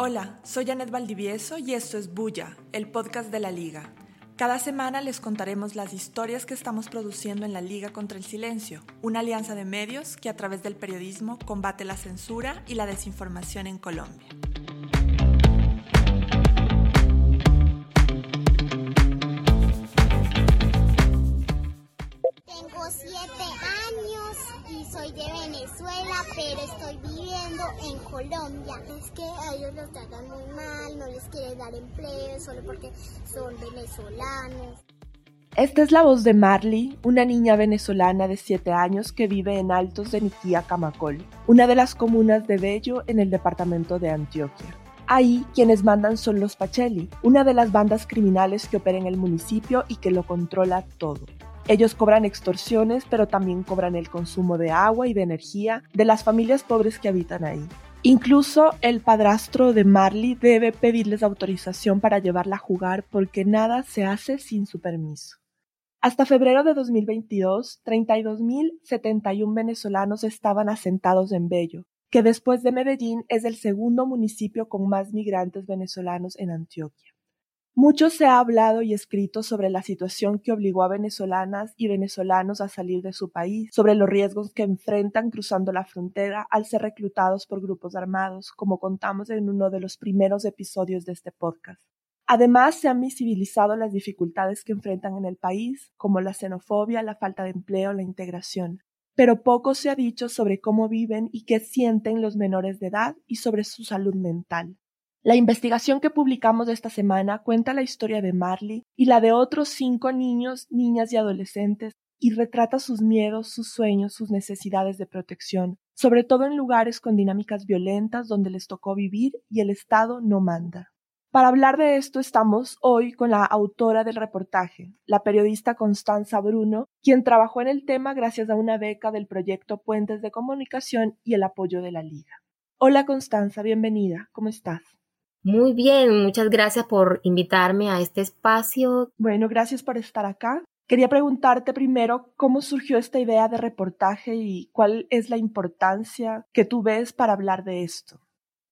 Hola, soy Janet Valdivieso y esto es Bulla, el podcast de la Liga. Cada semana les contaremos las historias que estamos produciendo en la Liga contra el Silencio, una alianza de medios que a través del periodismo combate la censura y la desinformación en Colombia. Soy de Venezuela, pero estoy viviendo en Colombia. Es que ellos los tratan muy mal, no les quieren dar empleo solo porque son venezolanos. Esta es la voz de Marley, una niña venezolana de 7 años que vive en Altos de Niquía, Camacol, una de las comunas de Bello en el departamento de Antioquia. Ahí quienes mandan son los Pacheli, una de las bandas criminales que opera en el municipio y que lo controla todo. Ellos cobran extorsiones, pero también cobran el consumo de agua y de energía de las familias pobres que habitan ahí. Incluso el padrastro de Marley debe pedirles autorización para llevarla a jugar porque nada se hace sin su permiso. Hasta febrero de 2022, 32.071 venezolanos estaban asentados en Bello, que después de Medellín es el segundo municipio con más migrantes venezolanos en Antioquia. Mucho se ha hablado y escrito sobre la situación que obligó a venezolanas y venezolanos a salir de su país, sobre los riesgos que enfrentan cruzando la frontera al ser reclutados por grupos armados, como contamos en uno de los primeros episodios de este podcast. Además, se han visibilizado las dificultades que enfrentan en el país, como la xenofobia, la falta de empleo, la integración. Pero poco se ha dicho sobre cómo viven y qué sienten los menores de edad y sobre su salud mental. La investigación que publicamos esta semana cuenta la historia de Marley y la de otros cinco niños, niñas y adolescentes y retrata sus miedos, sus sueños, sus necesidades de protección, sobre todo en lugares con dinámicas violentas donde les tocó vivir y el Estado no manda. Para hablar de esto estamos hoy con la autora del reportaje, la periodista Constanza Bruno, quien trabajó en el tema gracias a una beca del proyecto Puentes de Comunicación y el apoyo de la Liga. Hola Constanza, bienvenida, ¿cómo estás? Muy bien, muchas gracias por invitarme a este espacio. Bueno, gracias por estar acá. Quería preguntarte primero cómo surgió esta idea de reportaje y cuál es la importancia que tú ves para hablar de esto.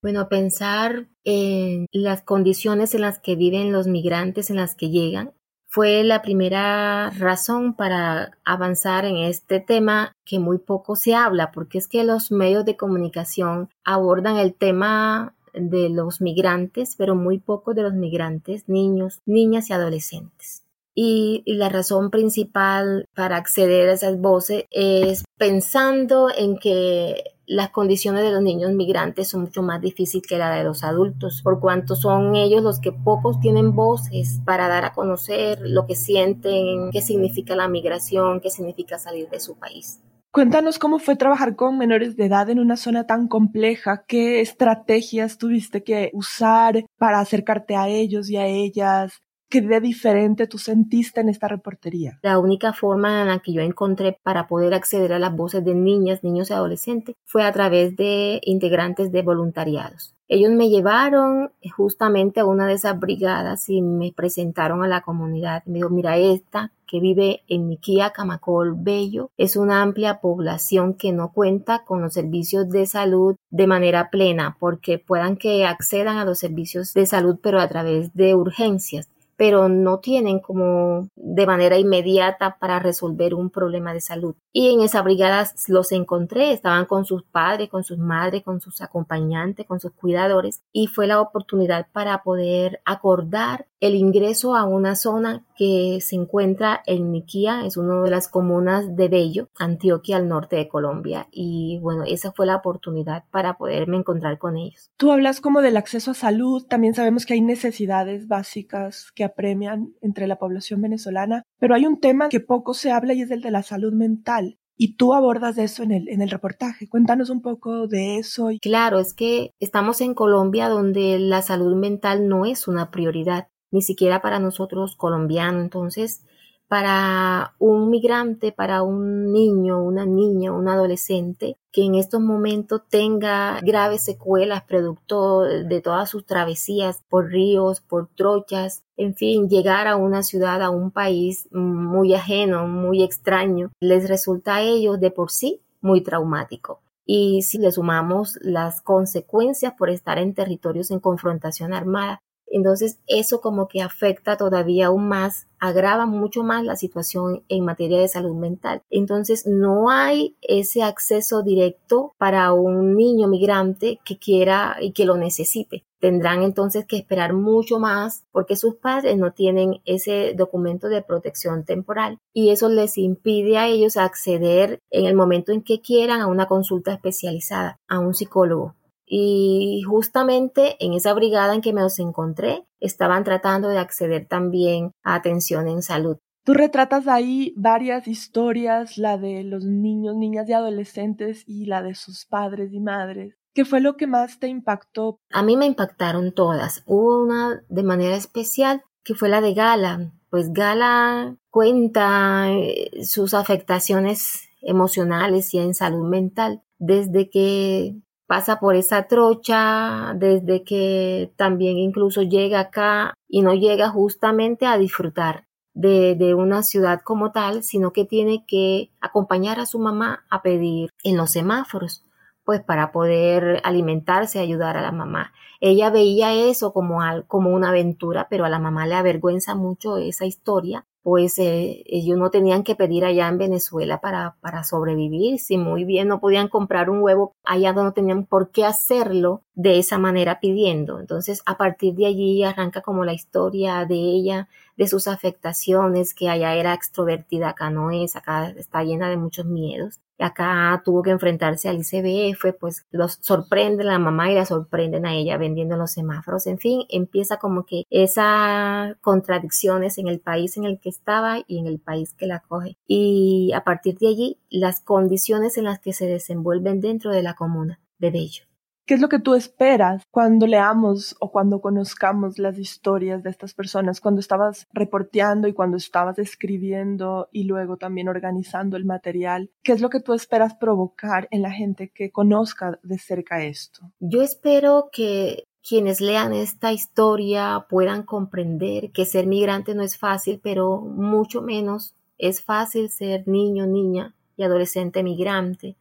Bueno, pensar en las condiciones en las que viven los migrantes, en las que llegan, fue la primera razón para avanzar en este tema que muy poco se habla, porque es que los medios de comunicación abordan el tema de los migrantes, pero muy pocos de los migrantes, niños, niñas y adolescentes. Y, la razón principal para acceder a esas voces es pensando en que las condiciones de los niños migrantes son mucho más difíciles que la de los adultos, por cuanto son ellos los que pocos tienen voces para dar a conocer lo que sienten, qué significa la migración, qué significa salir de su país. Cuéntanos cómo fue trabajar con menores de edad en una zona tan compleja, qué estrategias tuviste que usar para acercarte a ellos y a ellas, ¿Qué de diferente tú sentiste en esta reportería? La única forma en la que yo encontré para poder acceder a las voces de niñas, niños y adolescentes fue a través de integrantes de voluntariados. Ellos me llevaron justamente a una de esas brigadas y me presentaron a la comunidad. Me dijo, mira, esta que vive en Niquía, Camacol, Bello, es una amplia población que no cuenta con los servicios de salud de manera plena porque puedan que accedan a los servicios de salud pero a través de urgencias pero no tienen como de manera inmediata para resolver un problema de salud. Y en esa brigada los encontré, estaban con sus padres, con sus madres, con sus acompañantes, con sus cuidadores, y fue la oportunidad para poder acordar el ingreso a una zona que se encuentra en Niquía, es una de las comunas de Bello, Antioquia, al norte de Colombia. Y bueno, esa fue la oportunidad para poderme encontrar con ellos. Tú hablas como del acceso a salud, también sabemos que hay necesidades básicas que apremian entre la población venezolana, pero hay un tema que poco se habla y es el de la salud mental. Y tú abordas eso en el, en el reportaje. Cuéntanos un poco de eso. Claro, es que estamos en Colombia donde la salud mental no es una prioridad, ni siquiera para nosotros colombianos. Entonces, para un migrante, para un niño, una niña, un adolescente que en estos momentos tenga graves secuelas producto de todas sus travesías por ríos, por trochas, en fin, llegar a una ciudad, a un país muy ajeno, muy extraño, les resulta a ellos de por sí muy traumático. Y si le sumamos las consecuencias por estar en territorios en confrontación armada, entonces eso como que afecta todavía aún más, agrava mucho más la situación en materia de salud mental. Entonces no hay ese acceso directo para un niño migrante que quiera y que lo necesite. Tendrán entonces que esperar mucho más porque sus padres no tienen ese documento de protección temporal y eso les impide a ellos acceder en el momento en que quieran a una consulta especializada, a un psicólogo. Y justamente en esa brigada en que me los encontré, estaban tratando de acceder también a atención en salud. Tú retratas ahí varias historias, la de los niños, niñas y adolescentes y la de sus padres y madres. ¿Qué fue lo que más te impactó? A mí me impactaron todas. Hubo una de manera especial que fue la de Gala. Pues Gala cuenta eh, sus afectaciones emocionales y en salud mental desde que pasa por esa trocha desde que también incluso llega acá y no llega justamente a disfrutar de, una ciudad como tal, sino que tiene que acompañar a su mamá a pedir en los semáforos, pues para poder alimentarse, ayudar a la mamá. Ella veía eso como, como una aventura, pero a la mamá le avergüenza mucho esa historia pues eh, ellos no tenían que pedir allá en Venezuela para, para sobrevivir, si muy bien no podían comprar un huevo allá no tenían por qué hacerlo de esa manera pidiendo. Entonces, a partir de allí arranca como la historia de ella, de sus afectaciones, que allá era extrovertida, acá no es, acá está llena de muchos miedos acá tuvo que enfrentarse al ICBF, pues los sorprende la mamá y la sorprenden a ella vendiendo los semáforos. En fin, empieza como que esas contradicciones en el país en el que estaba y en el país que la coge. Y a partir de allí, las condiciones en las que se desenvuelven dentro de la comuna de Bello. ¿Qué es lo que tú esperas cuando leamos o cuando conozcamos las historias de estas personas? Cuando estabas reporteando y cuando estabas escribiendo y luego también organizando el material, ¿qué es lo que tú esperas provocar en la gente que conozca de cerca esto? Yo espero que quienes lean esta historia puedan comprender que ser migrante no es fácil, pero mucho menos es fácil ser niño, niña y adolescente migrante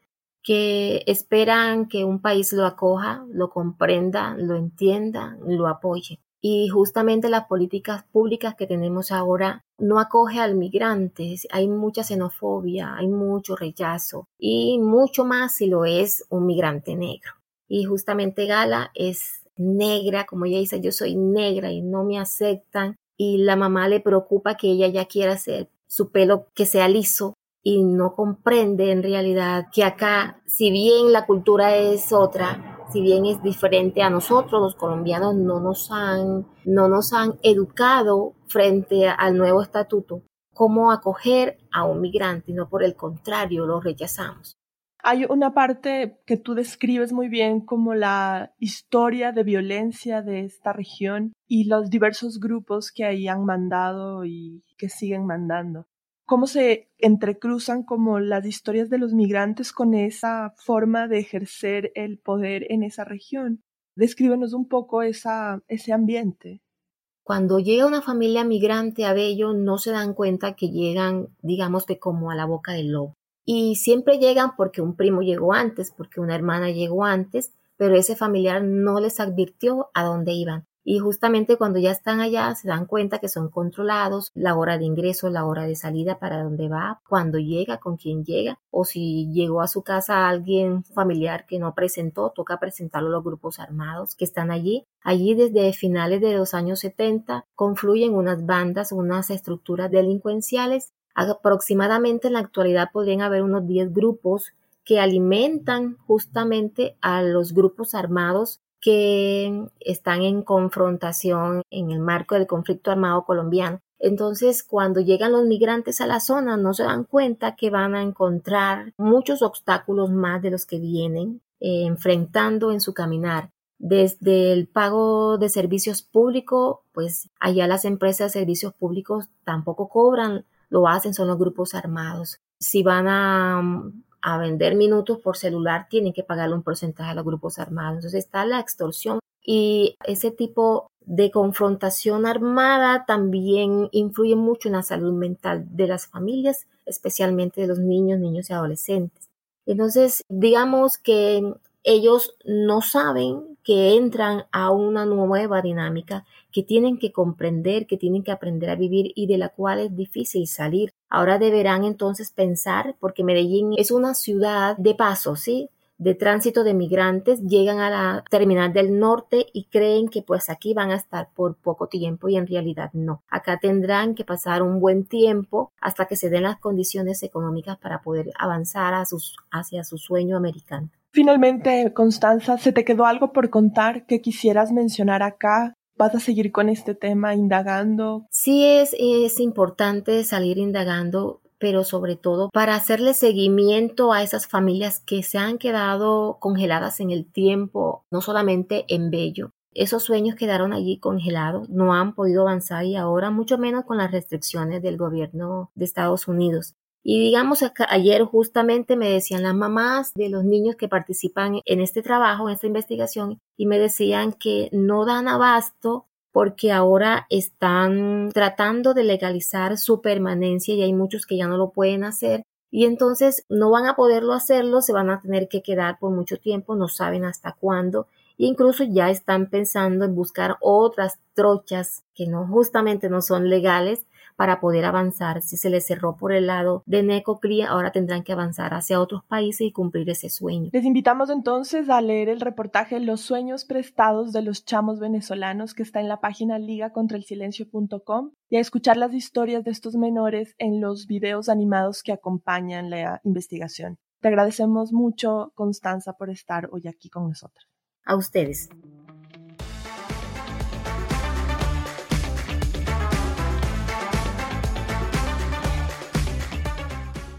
que esperan que un país lo acoja, lo comprenda, lo entienda, lo apoye. Y justamente las políticas públicas que tenemos ahora no acoge al migrante, hay mucha xenofobia, hay mucho rechazo y mucho más si lo es un migrante negro. Y justamente Gala es negra, como ella dice, yo soy negra y no me aceptan y la mamá le preocupa que ella ya quiera hacer su pelo que sea liso y no comprende en realidad que acá, si bien la cultura es otra, si bien es diferente a nosotros, los colombianos no nos han, no nos han educado frente al nuevo estatuto, cómo acoger a un migrante, no por el contrario, lo rechazamos. Hay una parte que tú describes muy bien como la historia de violencia de esta región y los diversos grupos que ahí han mandado y que siguen mandando cómo se entrecruzan como las historias de los migrantes con esa forma de ejercer el poder en esa región. Descríbenos un poco esa, ese ambiente. Cuando llega una familia migrante a Bello, no se dan cuenta que llegan, digamos que como a la boca del lobo. Y siempre llegan porque un primo llegó antes, porque una hermana llegó antes, pero ese familiar no les advirtió a dónde iban y justamente cuando ya están allá se dan cuenta que son controlados, la hora de ingreso, la hora de salida, para dónde va, cuando llega, con quién llega, o si llegó a su casa alguien familiar que no presentó, toca presentarlo a los grupos armados que están allí. Allí desde finales de los años 70 confluyen unas bandas, unas estructuras delincuenciales. Aproximadamente en la actualidad podrían haber unos 10 grupos que alimentan justamente a los grupos armados que están en confrontación en el marco del conflicto armado colombiano. Entonces, cuando llegan los migrantes a la zona, no se dan cuenta que van a encontrar muchos obstáculos más de los que vienen eh, enfrentando en su caminar. Desde el pago de servicios públicos, pues allá las empresas de servicios públicos tampoco cobran, lo hacen son los grupos armados. Si van a a vender minutos por celular tienen que pagarle un porcentaje a los grupos armados. Entonces está la extorsión y ese tipo de confrontación armada también influye mucho en la salud mental de las familias, especialmente de los niños, niños y adolescentes. Entonces, digamos que ellos no saben que entran a una nueva dinámica que tienen que comprender, que tienen que aprender a vivir y de la cual es difícil salir. Ahora deberán entonces pensar, porque Medellín es una ciudad de paso, ¿sí? de tránsito de migrantes llegan a la terminal del norte y creen que pues aquí van a estar por poco tiempo y en realidad no. Acá tendrán que pasar un buen tiempo hasta que se den las condiciones económicas para poder avanzar a sus, hacia su sueño americano. Finalmente, Constanza, ¿se te quedó algo por contar que quisieras mencionar acá? ¿Vas a seguir con este tema indagando? Sí, es, es importante salir indagando pero sobre todo para hacerle seguimiento a esas familias que se han quedado congeladas en el tiempo, no solamente en Bello. Esos sueños quedaron allí congelados, no han podido avanzar y ahora mucho menos con las restricciones del gobierno de Estados Unidos. Y digamos, ayer justamente me decían las mamás de los niños que participan en este trabajo, en esta investigación, y me decían que no dan abasto porque ahora están tratando de legalizar su permanencia y hay muchos que ya no lo pueden hacer. Y entonces no van a poderlo hacerlo, se van a tener que quedar por mucho tiempo, no saben hasta cuándo. E incluso ya están pensando en buscar otras trochas que no justamente no son legales para poder avanzar. Si se les cerró por el lado de Necoclía, ahora tendrán que avanzar hacia otros países y cumplir ese sueño. Les invitamos entonces a leer el reportaje Los sueños prestados de los chamos venezolanos que está en la página ligacontralsilencio.com y a escuchar las historias de estos menores en los videos animados que acompañan la investigación. Te agradecemos mucho, Constanza, por estar hoy aquí con nosotros. A ustedes.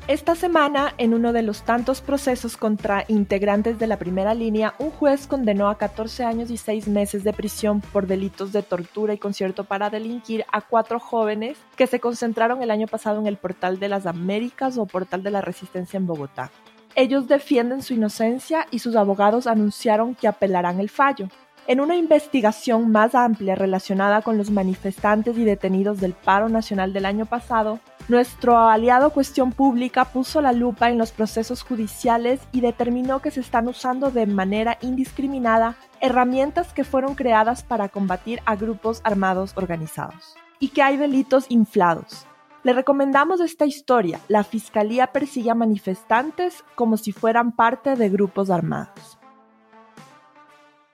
Esta semana, en uno de los tantos procesos contra integrantes de la primera línea, un juez condenó a 14 años y 6 meses de prisión por delitos de tortura y concierto para delinquir a cuatro jóvenes que se concentraron el año pasado en el Portal de las Américas o Portal de la Resistencia en Bogotá. Ellos defienden su inocencia y sus abogados anunciaron que apelarán el fallo. En una investigación más amplia relacionada con los manifestantes y detenidos del paro nacional del año pasado, nuestro aliado Cuestión Pública puso la lupa en los procesos judiciales y determinó que se están usando de manera indiscriminada herramientas que fueron creadas para combatir a grupos armados organizados y que hay delitos inflados. Le recomendamos esta historia. La Fiscalía persigue a manifestantes como si fueran parte de grupos armados.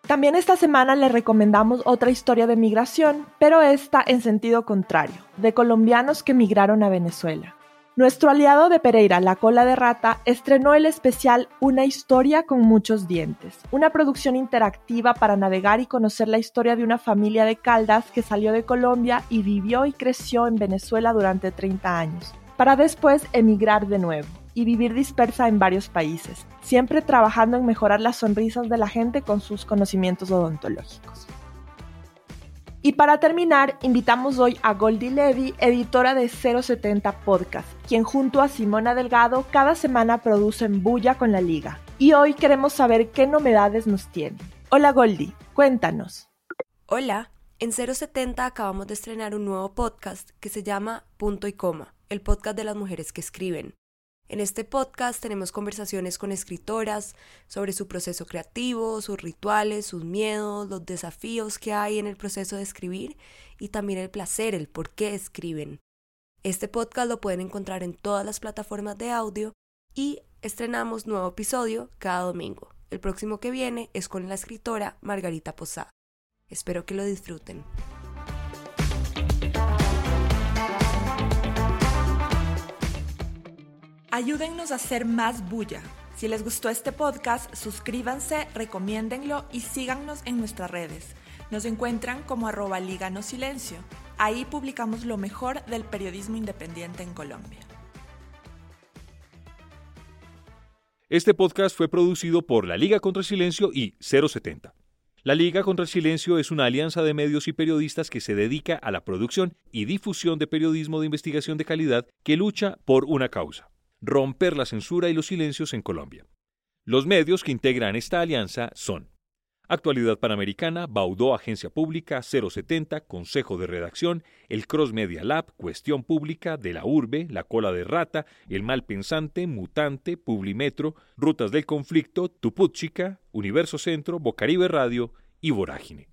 También esta semana le recomendamos otra historia de migración, pero esta en sentido contrario, de colombianos que migraron a Venezuela. Nuestro aliado de Pereira, La Cola de Rata, estrenó el especial Una historia con muchos dientes, una producción interactiva para navegar y conocer la historia de una familia de Caldas que salió de Colombia y vivió y creció en Venezuela durante 30 años, para después emigrar de nuevo y vivir dispersa en varios países, siempre trabajando en mejorar las sonrisas de la gente con sus conocimientos odontológicos. Y para terminar, invitamos hoy a Goldie Levy, editora de 070 Podcast, quien junto a Simona Delgado cada semana producen Bulla con la Liga. Y hoy queremos saber qué novedades nos tiene. Hola Goldie, cuéntanos. Hola, en 070 acabamos de estrenar un nuevo podcast que se llama Punto y Coma, el podcast de las mujeres que escriben. En este podcast tenemos conversaciones con escritoras sobre su proceso creativo, sus rituales, sus miedos, los desafíos que hay en el proceso de escribir y también el placer, el por qué escriben. Este podcast lo pueden encontrar en todas las plataformas de audio y estrenamos nuevo episodio cada domingo. El próximo que viene es con la escritora Margarita Posada. Espero que lo disfruten. Ayúdennos a hacer más bulla. Si les gustó este podcast, suscríbanse, recomiéndenlo y síganos en nuestras redes. Nos encuentran como arroba Liga No Silencio. Ahí publicamos lo mejor del periodismo independiente en Colombia. Este podcast fue producido por la Liga contra el Silencio y 070. La Liga contra el Silencio es una alianza de medios y periodistas que se dedica a la producción y difusión de periodismo de investigación de calidad que lucha por una causa romper la censura y los silencios en Colombia. Los medios que integran esta alianza son Actualidad Panamericana, Baudó Agencia Pública 070, Consejo de Redacción, el Cross Media Lab, Cuestión Pública, De la Urbe, La Cola de Rata, El Mal Pensante, Mutante, Publimetro, Rutas del Conflicto, Tuputchica, Universo Centro, Bocaribe Radio y Vorágine.